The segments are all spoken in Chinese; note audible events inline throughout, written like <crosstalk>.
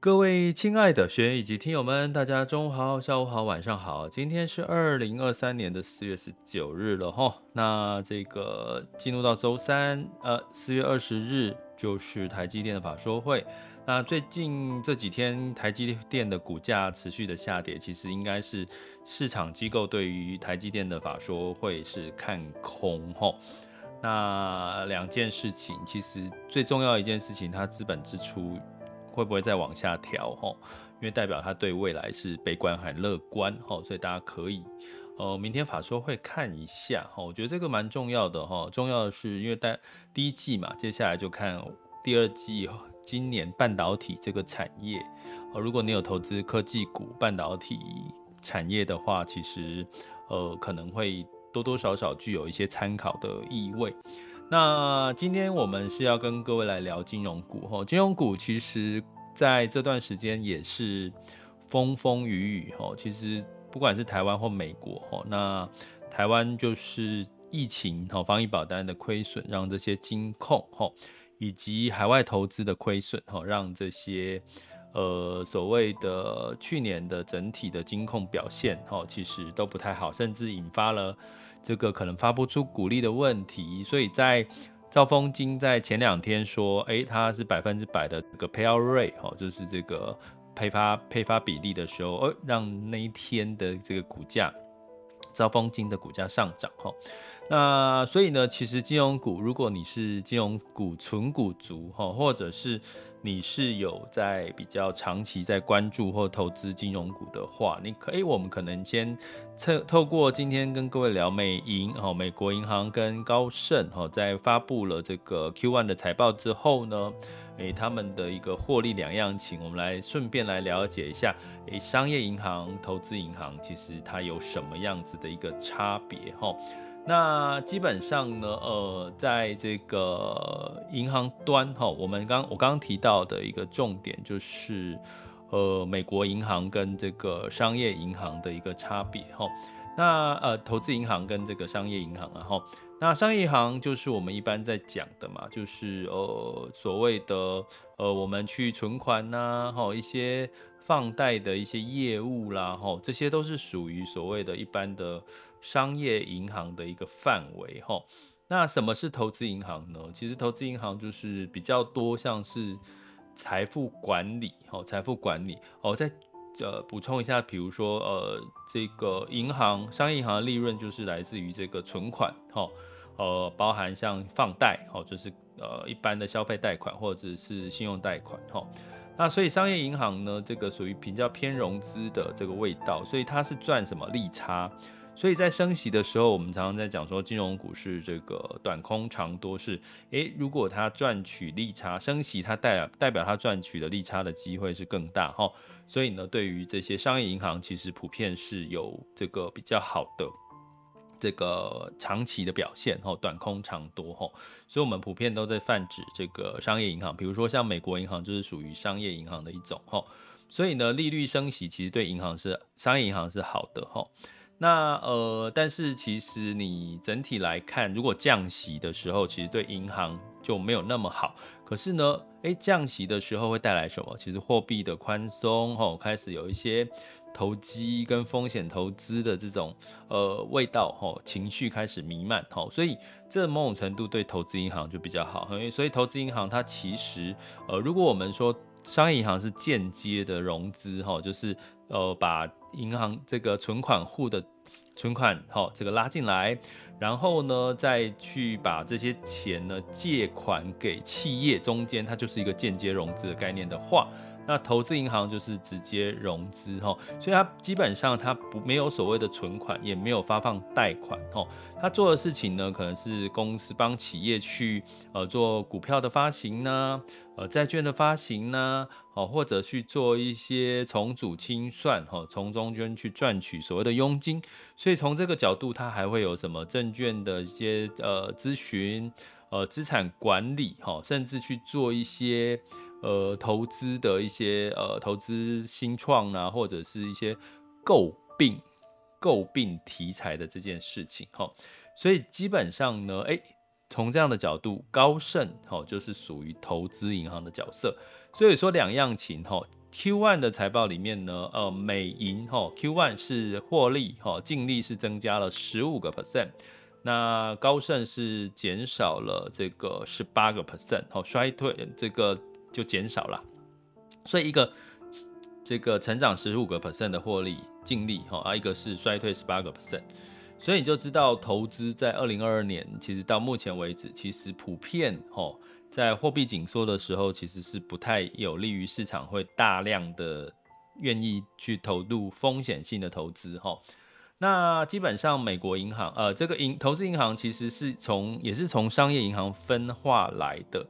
各位亲爱的学员以及听友们，大家中午好、下午好、晚上好。今天是二零二三年的四月十九日了哈。那这个进入到周三，呃，四月二十日就是台积电的法说会。那最近这几天台积电的股价持续的下跌，其实应该是市场机构对于台积电的法说会是看空哈。那两件事情，其实最重要一件事情，它资本支出。会不会再往下调？哈，因为代表他对未来是悲观还乐观？哈，所以大家可以，呃，明天法说会看一下。哈，我觉得这个蛮重要的。哈，重要的是因为在第一季嘛，接下来就看第二季。今年半导体这个产业，如果你有投资科技股、半导体产业的话，其实呃可能会多多少少具有一些参考的意味。那今天我们是要跟各位来聊金融股哈，金融股其实在这段时间也是风风雨雨哈。其实不管是台湾或美国哈，那台湾就是疫情哈，防疫保单的亏损，让这些金控哈以及海外投资的亏损哈，让这些呃所谓的去年的整体的金控表现哈，其实都不太好，甚至引发了。这个可能发不出股利的问题，所以在兆丰金在前两天说，诶，它是百分之百的这个 payori 哈，就是这个配发配发比例的时候，呃，让那一天的这个股价，兆丰金的股价上涨哈。那所以呢，其实金融股，如果你是金融股存股族哈，或者是你是有在比较长期在关注或投资金融股的话，你可以，我们可能先透透过今天跟各位聊美银哦，美国银行跟高盛哦，在发布了这个 Q1 的财报之后呢，诶，他们的一个获利两样情，我们来顺便来了解一下，诶，商业银行、投资银行其实它有什么样子的一个差别哈。那基本上呢，呃，在这个银行端哈，我们刚我刚刚提到的一个重点就是，呃，美国银行跟这个商业银行的一个差别哈。那呃，投资银行跟这个商业银行啊哈，那商业银行就是我们一般在讲的嘛，就是呃所谓的呃我们去存款呐，哈一些放贷的一些业务啦，哈这些都是属于所谓的一般的。商业银行的一个范围哈，那什么是投资银行呢？其实投资银行就是比较多像是财富管理哈，财富管理哦。再呃补充一下，比如说呃这个银行商业银行的利润就是来自于这个存款哈，呃包含像放贷哈，就是呃一般的消费贷款或者是信用贷款哈。那所以商业银行呢，这个属于比较偏融资的这个味道，所以它是赚什么利差。所以在升息的时候，我们常常在讲说金融股是这个短空长多是，诶，如果它赚取利差，升息它代表代表它赚取的利差的机会是更大哈。所以呢，对于这些商业银行，其实普遍是有这个比较好的这个长期的表现哈，短空长多哈。所以我们普遍都在泛指这个商业银行，比如说像美国银行就是属于商业银行的一种哈。所以呢，利率升息其实对银行是商业银行是好的哈。那呃，但是其实你整体来看，如果降息的时候，其实对银行就没有那么好。可是呢，诶，降息的时候会带来什么？其实货币的宽松，吼，开始有一些投机跟风险投资的这种呃味道，吼，情绪开始弥漫，吼，所以这某种程度对投资银行就比较好。因为所以投资银行它其实呃，如果我们说商业银行是间接的融资，哈，就是呃把。银行这个存款户的存款，好，这个拉进来，然后呢，再去把这些钱呢借款给企业，中间它就是一个间接融资的概念的话，那投资银行就是直接融资哈，所以它基本上它不没有所谓的存款，也没有发放贷款哈。它做的事情呢，可能是公司帮企业去呃做股票的发行呢，呃债券的发行呢，哦或者去做一些重组清算哈，从中间去赚取所谓的佣金。所以从这个角度，它还会有什么证券的一些呃咨询。呃，资产管理哈，甚至去做一些呃投资的一些呃投资新创啊，或者是一些诟病、诟病题材的这件事情哈。所以基本上呢，哎，从这样的角度，高盛哈就是属于投资银行的角色。所以说两样情哈，Q1 的财报里面呢，呃，美银哈 Q1 是获利哈，净利是增加了十五个 percent。那高盛是减少了这个十八个 percent，好，衰退这个就减少了，所以一个这个成长十五个 percent 的获利净利，哈啊，一个是衰退十八个 percent，所以你就知道投资在二零二二年，其实到目前为止，其实普遍哈在货币紧缩的时候，其实是不太有利于市场会大量的愿意去投入风险性的投资，哈。那基本上，美国银行，呃，这个银投资银行其实是从也是从商业银行分化来的，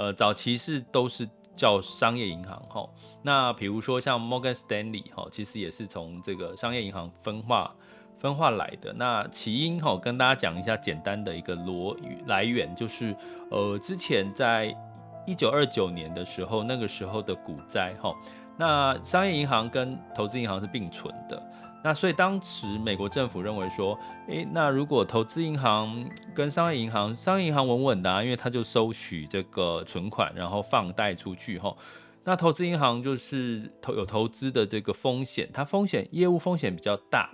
呃，早期是都是叫商业银行哈。那比如说像 Morgan Stanley 哈，其实也是从这个商业银行分化分化来的。那起因哈，跟大家讲一下简单的一个逻来源，就是呃，之前在一九二九年的时候，那个时候的股灾哈，那商业银行跟投资银行是并存的。那所以当时美国政府认为说，诶，那如果投资银行跟商业银行，商业银行稳稳的啊，因为它就收取这个存款，然后放贷出去哈。那投资银行就是投有投资的这个风险，它风险业务风险比较大。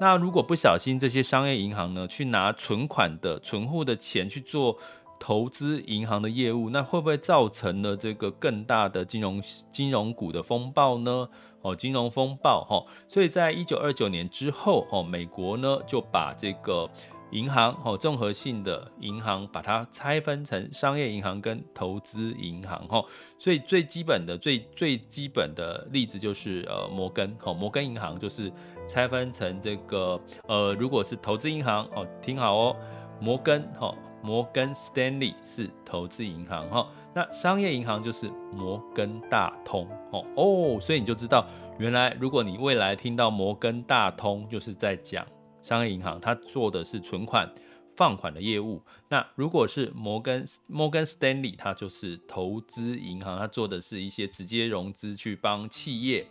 那如果不小心这些商业银行呢，去拿存款的存户的钱去做投资银行的业务，那会不会造成了这个更大的金融金融股的风暴呢？哦，金融风暴哈，所以在一九二九年之后，哦，美国呢就把这个银行，哦，综合性的银行，把它拆分成商业银行跟投资银行，哈，所以最基本的、最最基本的例子就是呃摩根，哦，摩根银行就是拆分成这个呃，如果是投资银行，哦，听好哦，摩根，哈，摩根 Stanley 是投资银行，哈。那商业银行就是摩根大通哦哦，所以你就知道，原来如果你未来听到摩根大通，就是在讲商业银行，它做的是存款放款的业务。那如果是摩根摩根斯丹利，它就是投资银行，它做的是一些直接融资，去帮企业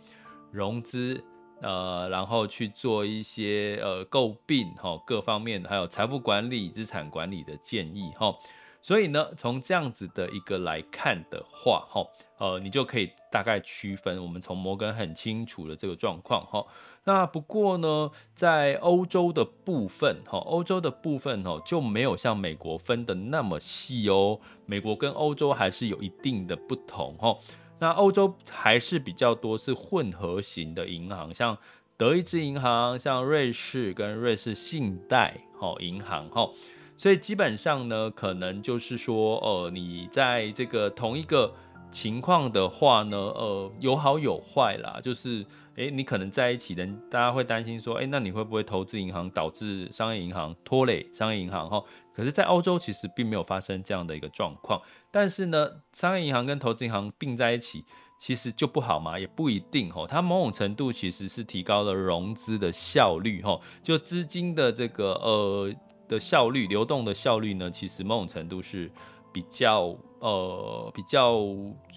融资，呃，然后去做一些呃诟病哈各方面的，还有财富管理、资产管理的建议哈。所以呢，从这样子的一个来看的话，哈，呃，你就可以大概区分。我们从摩根很清楚的这个状况，哈。那不过呢，在欧洲的部分，哈，欧洲的部分，哈，就没有像美国分得那么细哦。美国跟欧洲还是有一定的不同，哈。那欧洲还是比较多是混合型的银行，像德意志银行，像瑞士跟瑞士信贷，哈，银行，哈。所以基本上呢，可能就是说，呃，你在这个同一个情况的话呢，呃，有好有坏啦。就是，诶，你可能在一起的，大家会担心说，诶，那你会不会投资银行导致商业银行拖累商业银行？哈，可是，在欧洲其实并没有发生这样的一个状况。但是呢，商业银行跟投资银行并在一起，其实就不好嘛？也不一定哈。它某种程度其实是提高了融资的效率，哈，就资金的这个呃。的效率，流动的效率呢，其实某种程度是比较呃比较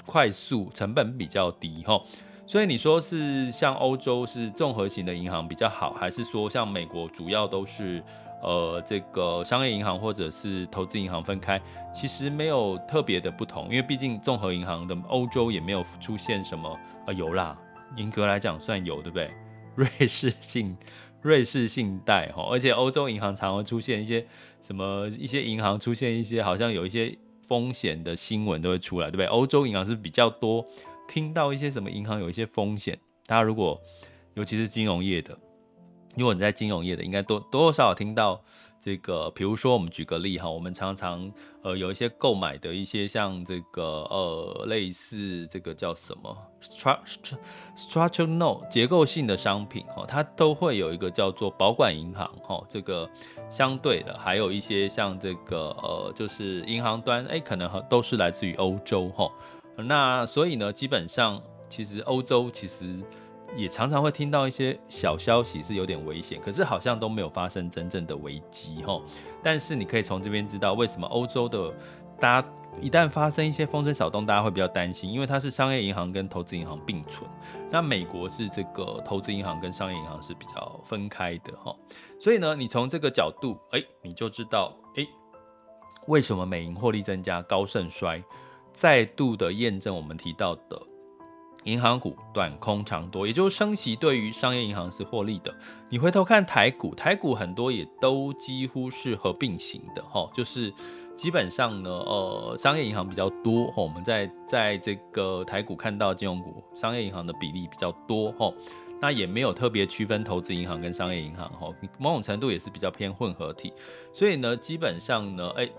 快速，成本比较低哈。所以你说是像欧洲是综合型的银行比较好，还是说像美国主要都是呃这个商业银行或者是投资银行分开？其实没有特别的不同，因为毕竟综合银行的欧洲也没有出现什么啊、呃、有啦，严格来讲算有，对不对？<laughs> 瑞士信。瑞士信贷哈，而且欧洲银行常会出现一些什么，一些银行出现一些好像有一些风险的新闻都会出来，对不对？欧洲银行是比较多听到一些什么银行有一些风险，大家如果尤其是金融业的，如果你在金融业的，应该多多少少听到这个，比如说我们举个例哈，我们常常呃有一些购买的一些像这个呃类似这个叫什么 structure structure note 结构性的商品哈，它都会有一个叫做保管银行哈，这个相对的还有一些像这个呃就是银行端哎可能都是来自于欧洲哈，那所以呢基本上其实欧洲其实。也常常会听到一些小消息是有点危险，可是好像都没有发生真正的危机哈。但是你可以从这边知道为什么欧洲的大家一旦发生一些风吹草动，大家会比较担心，因为它是商业银行跟投资银行并存。那美国是这个投资银行跟商业银行是比较分开的哈。所以呢，你从这个角度，哎，你就知道，哎，为什么美银获利增加，高盛衰，再度的验证我们提到的。银行股短空长多，也就是升息对于商业银行是获利的。你回头看台股，台股很多也都几乎是合并型的哈，就是基本上呢，呃，商业银行比较多。我们在在这个台股看到金融股，商业银行的比例比较多哈，那也没有特别区分投资银行跟商业银行哈，某种程度也是比较偏混合体。所以呢，基本上呢，哎。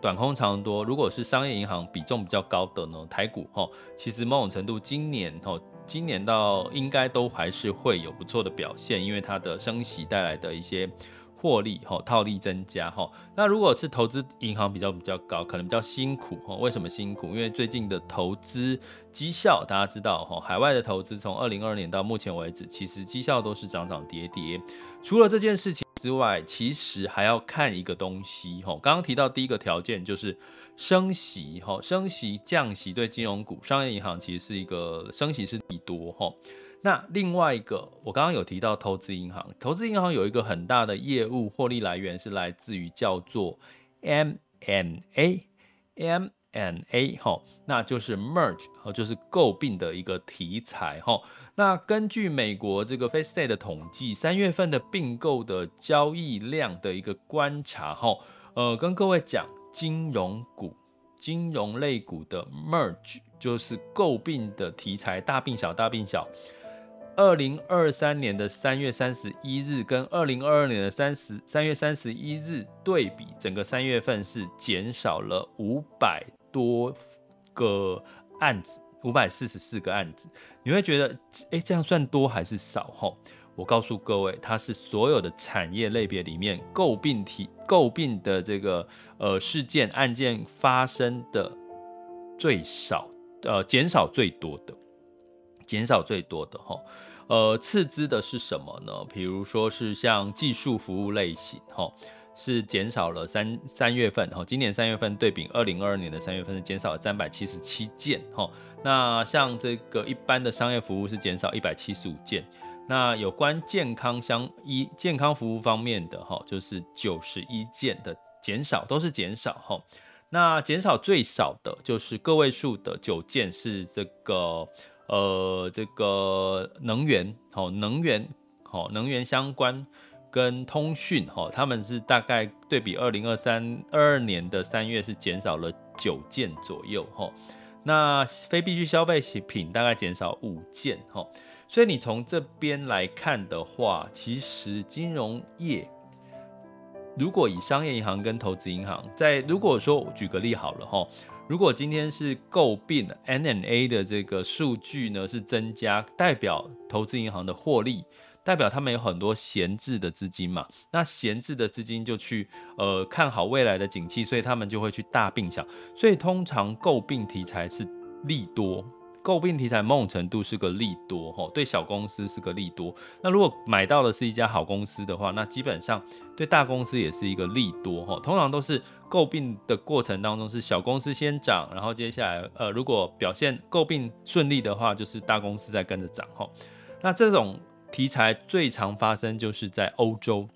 短空长多，如果是商业银行比重比较高的呢，台股哈，其实某种程度今年哈，今年到应该都还是会有不错的表现，因为它的升息带来的一些获利哈，套利增加哈。那如果是投资银行比较比较高，可能比较辛苦哈。为什么辛苦？因为最近的投资绩效大家知道哈，海外的投资从二零二二年到目前为止，其实绩效都是涨涨跌跌。除了这件事情。之外，其实还要看一个东西哈。刚刚提到第一个条件就是升息哈，升息降息对金融股、商业银行其实是一个升息是利多哈。那另外一个，我刚刚有提到投资银行，投资银行有一个很大的业务获利来源是来自于叫做 M N A M。N A 哈，那就是 merge 哈，就是购并的一个题材哈。那根据美国这个 FactSet 的统计，三月份的并购的交易量的一个观察哈，呃，跟各位讲，金融股、金融类股的 merge 就是购并的题材，大并小，大并小。二零二三年的三月三十一日跟二零二二年的三十三月三十一日对比，整个三月份是减少了五百。多个案子，五百四十四个案子，你会觉得，哎，这样算多还是少？哈，我告诉各位，它是所有的产业类别里面诟病体诟病的这个呃事件案件发生的最少，呃，减少最多的，减少最多的哈，呃，次之的是什么呢？比如说是像技术服务类型，哈。是减少了三三月份哈，今年三月份对比二零二二年的三月份是减少了三百七十七件哈。那像这个一般的商业服务是减少一百七十五件。那有关健康相医健康服务方面的哈，就是九十一件的减少，都是减少哈。那减少最少的就是个位数的九件，是这个呃这个能源好能源好能源相关。跟通讯哈，他们是大概对比二零二三二二年的三月是减少了九件左右哈，那非必需消费品大概减少五件哈，所以你从这边来看的话，其实金融业如果以商业银行跟投资银行在，如果说举个例好了哈，如果今天是购并 M&A 的这个数据呢是增加，代表投资银行的获利。代表他们有很多闲置的资金嘛，那闲置的资金就去呃看好未来的景气，所以他们就会去大并小，所以通常诟病题材是利多，购并题材某种程度是个利多哈，对小公司是个利多。那如果买到的是一家好公司的话，那基本上对大公司也是一个利多哈。通常都是购并的过程当中是小公司先涨，然后接下来呃如果表现购并顺利的话，就是大公司再跟着涨哈。那这种。题材最常发生就是在欧洲，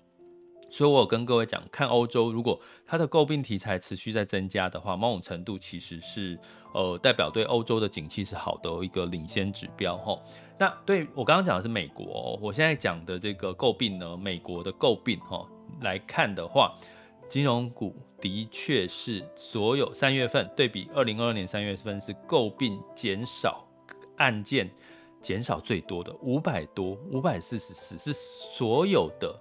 所以我跟各位讲，看欧洲，如果它的诟病题材持续在增加的话，某种程度其实是呃代表对欧洲的景气是好的一个领先指标哈。那对我刚刚讲的是美国，我现在讲的这个诟病呢，美国的诟病哈来看的话，金融股的确是所有三月份对比二零二二年三月份是诟病减少案件。减少最多的五百多，五百四十四是所有的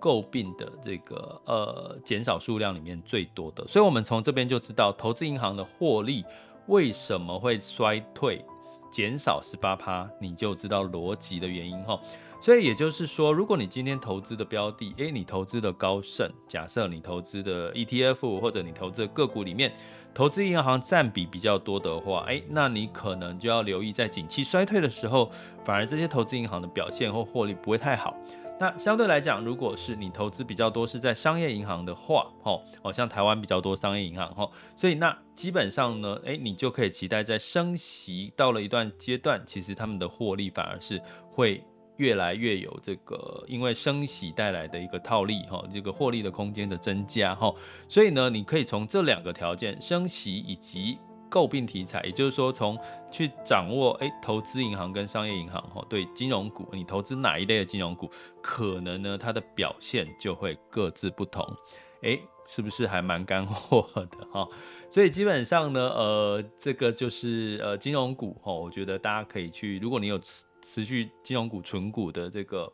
诟病的这个呃减少数量里面最多的。所以，我们从这边就知道，投资银行的获利为什么会衰退，减少十八趴，你就知道逻辑的原因哈。所以也就是说，如果你今天投资的标的，诶，你投资的高盛，假设你投资的 ETF 或者你投资的个股里面，投资银行占比比较多的话，诶，那你可能就要留意，在景气衰退的时候，反而这些投资银行的表现或获利不会太好。那相对来讲，如果是你投资比较多是在商业银行的话，哦，哦，像台湾比较多商业银行，哈，所以那基本上呢，诶，你就可以期待在升息到了一段阶段，其实他们的获利反而是会。越来越有这个，因为升息带来的一个套利哈，这个获利的空间的增加哈，所以呢，你可以从这两个条件，升息以及诟病题材，也就是说，从去掌握诶，投资银行跟商业银行哈，对金融股，你投资哪一类的金融股，可能呢它的表现就会各自不同，诶，是不是还蛮干货的 <laughs> 哈？所以基本上呢，呃，这个就是呃金融股哈，我觉得大家可以去，如果你有。持续金融股、存股的这个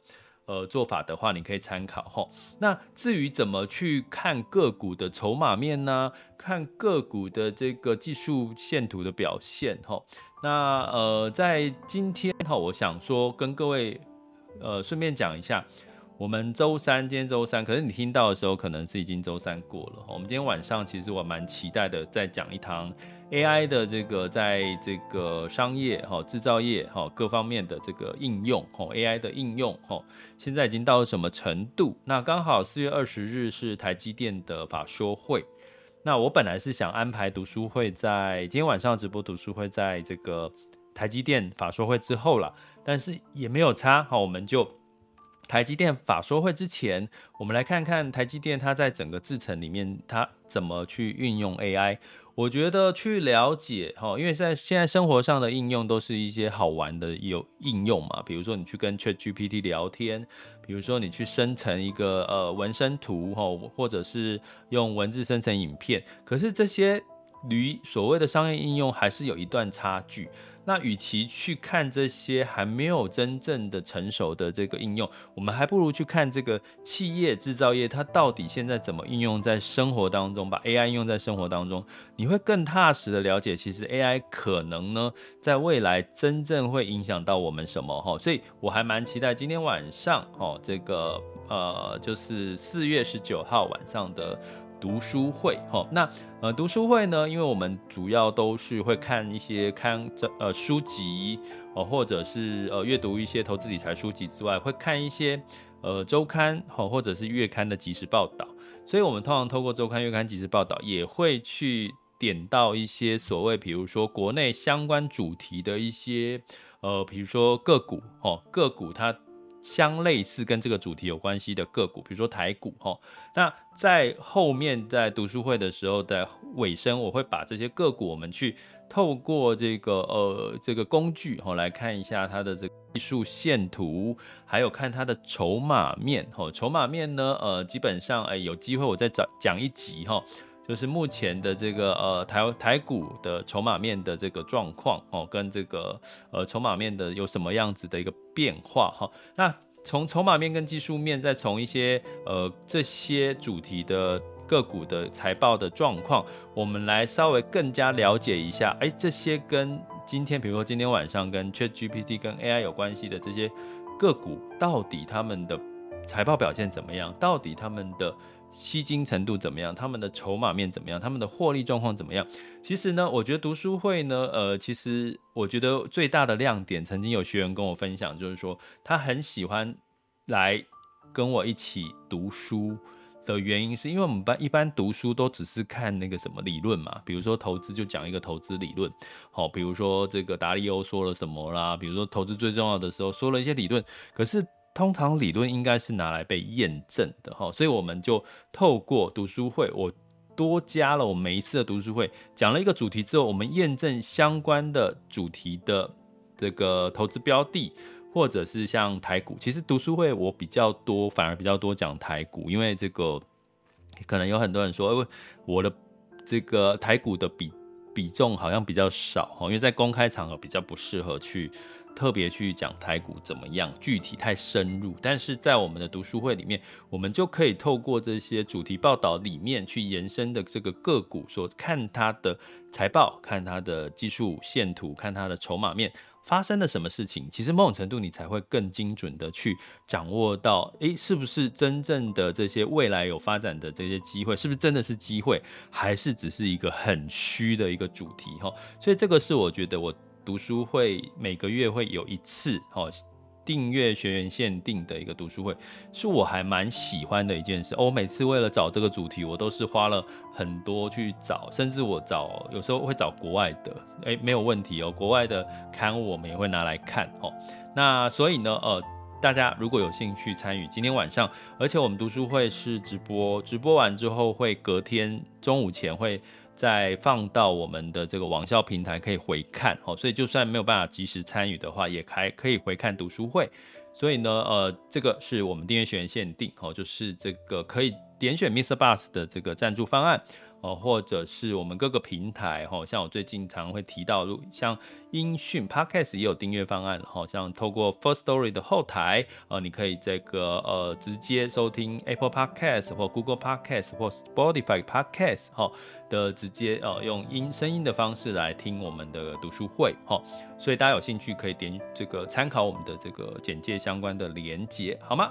呃做法的话，你可以参考吼。那至于怎么去看个股的筹码面呢？看个股的这个技术线图的表现吼。那呃，在今天哈，我想说跟各位呃顺便讲一下，我们周三，今天周三，可是你听到的时候可能是已经周三过了。我们今天晚上其实我蛮期待的，再讲一堂。AI 的这个在这个商业哈、制造业哈各方面的这个应用哈，AI 的应用哈，现在已经到了什么程度？那刚好四月二十日是台积电的法说会，那我本来是想安排读书会在今天晚上直播读书会在这个台积电法说会之后了，但是也没有差好，我们就台积电法说会之前，我们来看看台积电它在整个制程里面它怎么去运用 AI。我觉得去了解哈，因为在现在生活上的应用都是一些好玩的有应用嘛，比如说你去跟 ChatGPT 聊天，比如说你去生成一个呃纹身图哈，或者是用文字生成影片，可是这些离所谓的商业应用还是有一段差距。那与其去看这些还没有真正的成熟的这个应用，我们还不如去看这个企业制造业它到底现在怎么应用在生活当中，把 AI 应用在生活当中，你会更踏实的了解，其实 AI 可能呢，在未来真正会影响到我们什么哈，所以我还蛮期待今天晚上哦，这个呃，就是四月十九号晚上的。读书会，哈，那呃，读书会呢，因为我们主要都是会看一些看这呃书籍哦，或者是呃阅读一些投资理财书籍之外，会看一些呃周刊哈，或者是月刊的即时报道。所以，我们通常透过周刊、月刊即时报道，也会去点到一些所谓，比如说国内相关主题的一些呃，比如说个股哦，个股它。相类似跟这个主题有关系的个股，比如说台股哈，那在后面在读书会的时候的尾声，我会把这些个股我们去透过这个呃这个工具哈来看一下它的这个技术线图，还有看它的筹码面哈。筹码面呢，呃，基本上哎有机会我再讲讲一集哈。就是目前的这个呃台台股的筹码面的这个状况哦，跟这个呃筹码面的有什么样子的一个变化哈？那从筹码面跟技术面，再从一些呃这些主题的个股的财报的状况，我们来稍微更加了解一下，哎，这些跟今天比如说今天晚上跟 ChatGPT 跟 AI 有关系的这些个股，到底他们的财报表现怎么样？到底他们的吸金程度怎么样？他们的筹码面怎么样？他们的获利状况怎么样？其实呢，我觉得读书会呢，呃，其实我觉得最大的亮点，曾经有学员跟我分享，就是说他很喜欢来跟我一起读书的原因，是因为我们班一般读书都只是看那个什么理论嘛，比如说投资就讲一个投资理论，好，比如说这个达利欧说了什么啦，比如说投资最重要的时候说了一些理论，可是。通常理论应该是拿来被验证的哈，所以我们就透过读书会，我多加了我每一次的读书会讲了一个主题之后，我们验证相关的主题的这个投资标的，或者是像台股。其实读书会我比较多，反而比较多讲台股，因为这个可能有很多人说，我的这个台股的比比重好像比较少，因为在公开场合比较不适合去。特别去讲台股怎么样，具体太深入，但是在我们的读书会里面，我们就可以透过这些主题报道里面去延伸的这个个股，说看它的财报，看它的技术线图，看它的筹码面发生了什么事情。其实某种程度你才会更精准的去掌握到，诶，是不是真正的这些未来有发展的这些机会，是不是真的是机会，还是只是一个很虚的一个主题？哈，所以这个是我觉得我。读书会每个月会有一次哦，订阅学员限定的一个读书会，是我还蛮喜欢的一件事。哦，我每次为了找这个主题，我都是花了很多去找，甚至我找有时候会找国外的，诶，没有问题哦，国外的刊物我们也会拿来看哦。那所以呢，呃，大家如果有兴趣参与，今天晚上，而且我们读书会是直播，直播完之后会隔天中午前会。再放到我们的这个网校平台可以回看哦，所以就算没有办法及时参与的话，也还可以回看读书会。所以呢，呃，这个是我们订阅学员限定哦，就是这个可以点选 mister bus 的这个赞助方案。哦，或者是我们各个平台，哈，像我最近常会提到，如像音讯 Podcast 也有订阅方案，哈，像透过 First Story 的后台，呃，你可以这个呃直接收听 Apple Podcast 或 Google Podcast 或 Spotify Podcast 哈的直接呃用音声音的方式来听我们的读书会，哈，所以大家有兴趣可以点这个参考我们的这个简介相关的连结，好吗？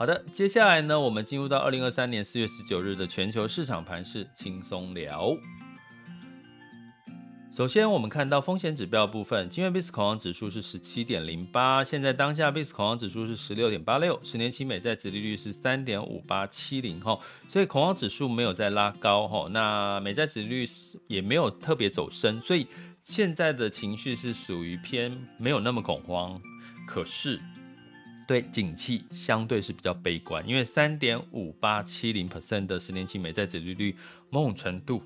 好的，接下来呢，我们进入到二零二三年四月十九日的全球市场盘势轻松聊。首先，我们看到风险指标部分，今日 VIX 恐慌指数是十七点零八，现在当下 VIX 恐慌指数是十六点八六，十年期美债殖利率是三点五八七零哈，所以恐慌指数没有再拉高哈，那美债殖利率也没有特别走升，所以现在的情绪是属于偏没有那么恐慌，可是。对景气相对是比较悲观，因为三点五八七零 percent 的十年期美债殖利率，某种程度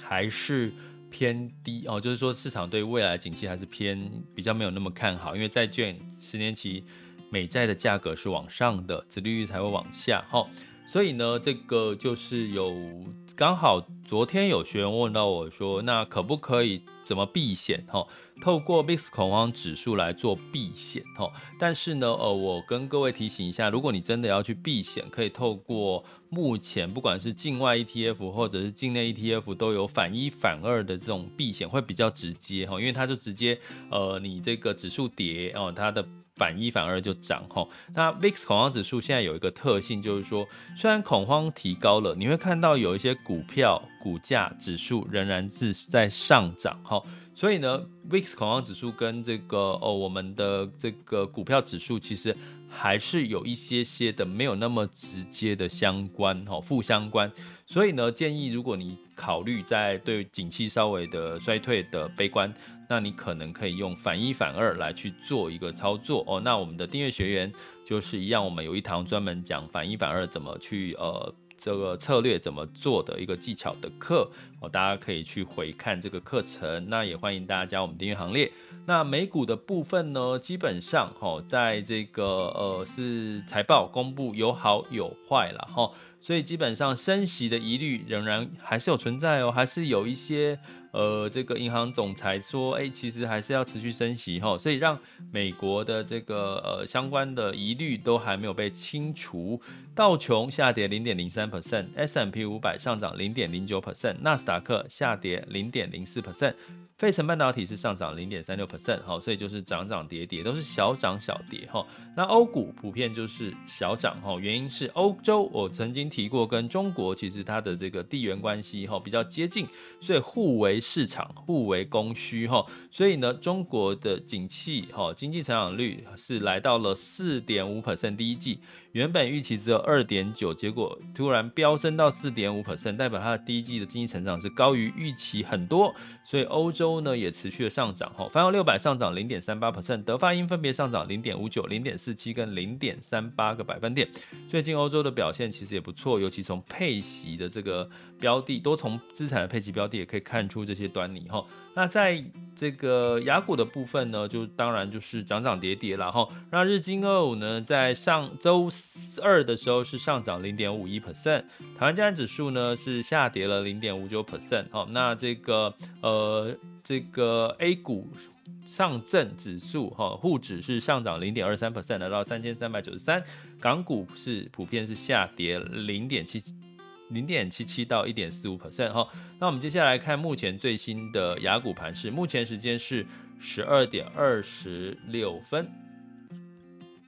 还是偏低哦，就是说市场对未来景气还是偏比较没有那么看好，因为债券十年期美债的价格是往上的，殖利率才会往下。哈，所以呢，这个就是有刚好昨天有学员问到我说，那可不可以怎么避险哈？透过 VIX 恐慌指数来做避险，哈但是呢，呃，我跟各位提醒一下，如果你真的要去避险，可以透过目前不管是境外 ETF 或者是境内 ETF 都有反一反二的这种避险，会比较直接，哈因为它就直接，呃，你这个指数跌哦，它的反一反二就涨，那 VIX 恐慌指数现在有一个特性，就是说，虽然恐慌提高了，你会看到有一些股票股价指数仍然是在上涨，所以呢，VIX 恐慌指数跟这个哦，我们的这个股票指数其实还是有一些些的没有那么直接的相关哈，负相关。所以呢，建议如果你考虑在对景气稍微的衰退的悲观，那你可能可以用反一反二来去做一个操作哦。那我们的订阅学员就是一样，我们有一堂专门讲反一反二怎么去呃。这个策略怎么做的一个技巧的课哦，大家可以去回看这个课程。那也欢迎大家加我们订阅行列。那美股的部分呢，基本上哈，在这个呃是财报公布有好有坏了哈，所以基本上升息的疑虑仍然还是有存在哦，还是有一些。呃，这个银行总裁说，哎，其实还是要持续升息哈，所以让美国的这个呃相关的疑虑都还没有被清除。道琼下跌零点零三 percent，S&P 五百上涨零点零九 percent，纳斯达克下跌零点零四 percent。费城半导体是上涨零点三六 percent，好，所以就是涨涨跌跌，都是小涨小跌哈。那欧股普遍就是小涨哈，原因是欧洲我曾经提过，跟中国其实它的这个地缘关系哈比较接近，所以互为市场，互为供需哈。所以呢，中国的景气哈经济成长率是来到了四点五 percent，第一季原本预期只有二点九，结果突然飙升到四点五 percent，代表它的第一季的经济成长是高于预期很多。所以欧洲呢也持续的上涨，哈，泛欧六百上涨零点三八 percent，德法英分别上涨零点五九、零点四七跟零点三八个百分点。最近欧洲的表现其实也不错，尤其从配息的这个标的，多重资产的配息标的也可以看出这些端倪，哈。那在这个雅股的部分呢，就当然就是涨涨跌跌了哈。那日经二五呢，在上周二的时候是上涨零点五一 percent，台湾加权指数呢是下跌了零点五九 percent。好，那这个呃这个 A 股上证指数哈，沪指是上涨零点二三 percent，来到三千三百九十三。港股是普遍是下跌零点七。零点七七到一点四五 percent 哈，那我们接下来看目前最新的雅股盘势，目前时间是十二点二十六分。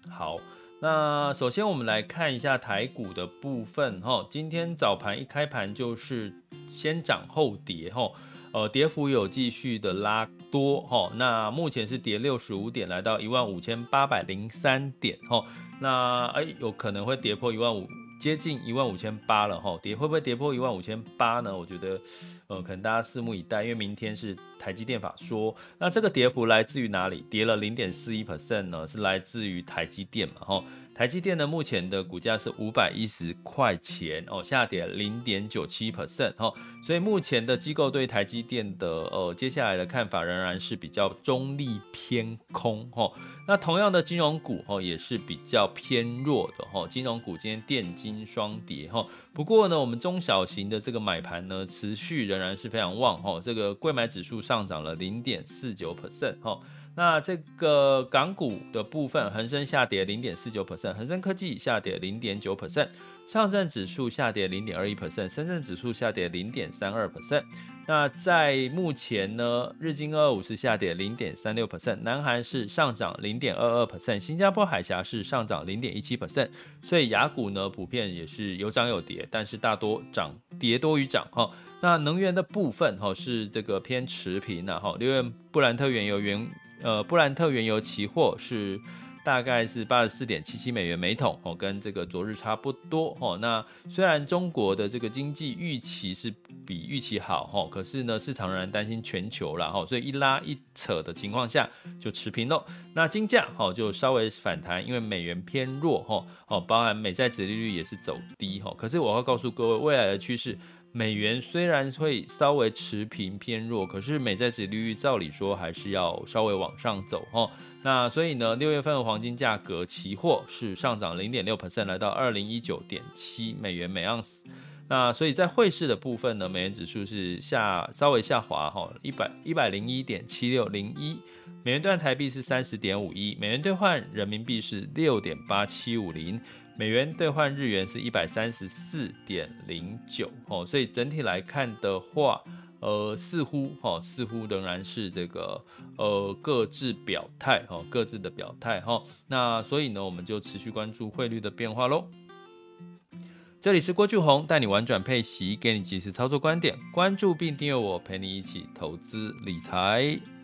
好，那首先我们来看一下台股的部分哈，今天早盘一开盘就是先涨后跌哈，呃，跌幅有继续的拉多哈，那目前是跌六十五点，来到一万五千八百零三点哈，那哎有可能会跌破一万五。接近一万五千八了哈，跌会不会跌破一万五千八呢？我觉得，呃，可能大家拭目以待，因为明天是台积电法说。那这个跌幅来自于哪里？跌了零点四一 percent 呢？是来自于台积电嘛？哈。台积电呢，目前的股价是五百一十块钱哦，下跌零点九七 percent 哈，所以目前的机构对台积电的呃接下来的看法仍然是比较中立偏空哈。那同样的金融股哈也是比较偏弱的哈，金融股今天电金双跌哈。不过呢，我们中小型的这个买盘呢持续仍然是非常旺哈，这个贵买指数上涨了零点四九 percent 哈。那这个港股的部分，恒生下跌零点四九 percent，恒生科技下跌零点九 percent，上证指数下跌零点二一 percent，深圳指数下跌零点三二 percent。那在目前呢，日经二五是下跌零点三六 percent，南韩是上涨零点二二 percent，新加坡海峡是上涨零点一七 percent。所以雅股呢，普遍也是有涨有跌，但是大多涨跌多于涨哈。那能源的部分哈是这个偏持平的哈，因为布兰特原油原呃，布兰特原油期货是大概是八十四点七七美元每桶哦，跟这个昨日差不多哦。那虽然中国的这个经济预期是比预期好哈，可是呢，市场仍然担心全球了哈，所以一拉一扯的情况下就持平喽。那金价哈就稍微反弹，因为美元偏弱哈哦，包含美债殖利率也是走低哈。可是我要告诉各位，未来的趋势。美元虽然会稍微持平偏弱，可是美债殖利率照理说还是要稍微往上走哦。那所以呢，六月份黄金价格期货是上涨零点六 percent，来到二零一九点七美元每盎司。那所以在汇市的部分呢，美元指数是下稍微下滑哈，一百一百零一点七六零一。美元兑台币是三十点五一，美元兑换人民币是六点八七五零。美元兑换日元是一百三十四点零九哦，所以整体来看的话，呃，似乎哈、哦，似乎仍然是这个呃各自表态哈、哦，各自的表态哈、哦。那所以呢，我们就持续关注汇率的变化喽。这里是郭俊宏，带你玩转配息，给你及时操作观点，关注并订阅我，陪你一起投资理财。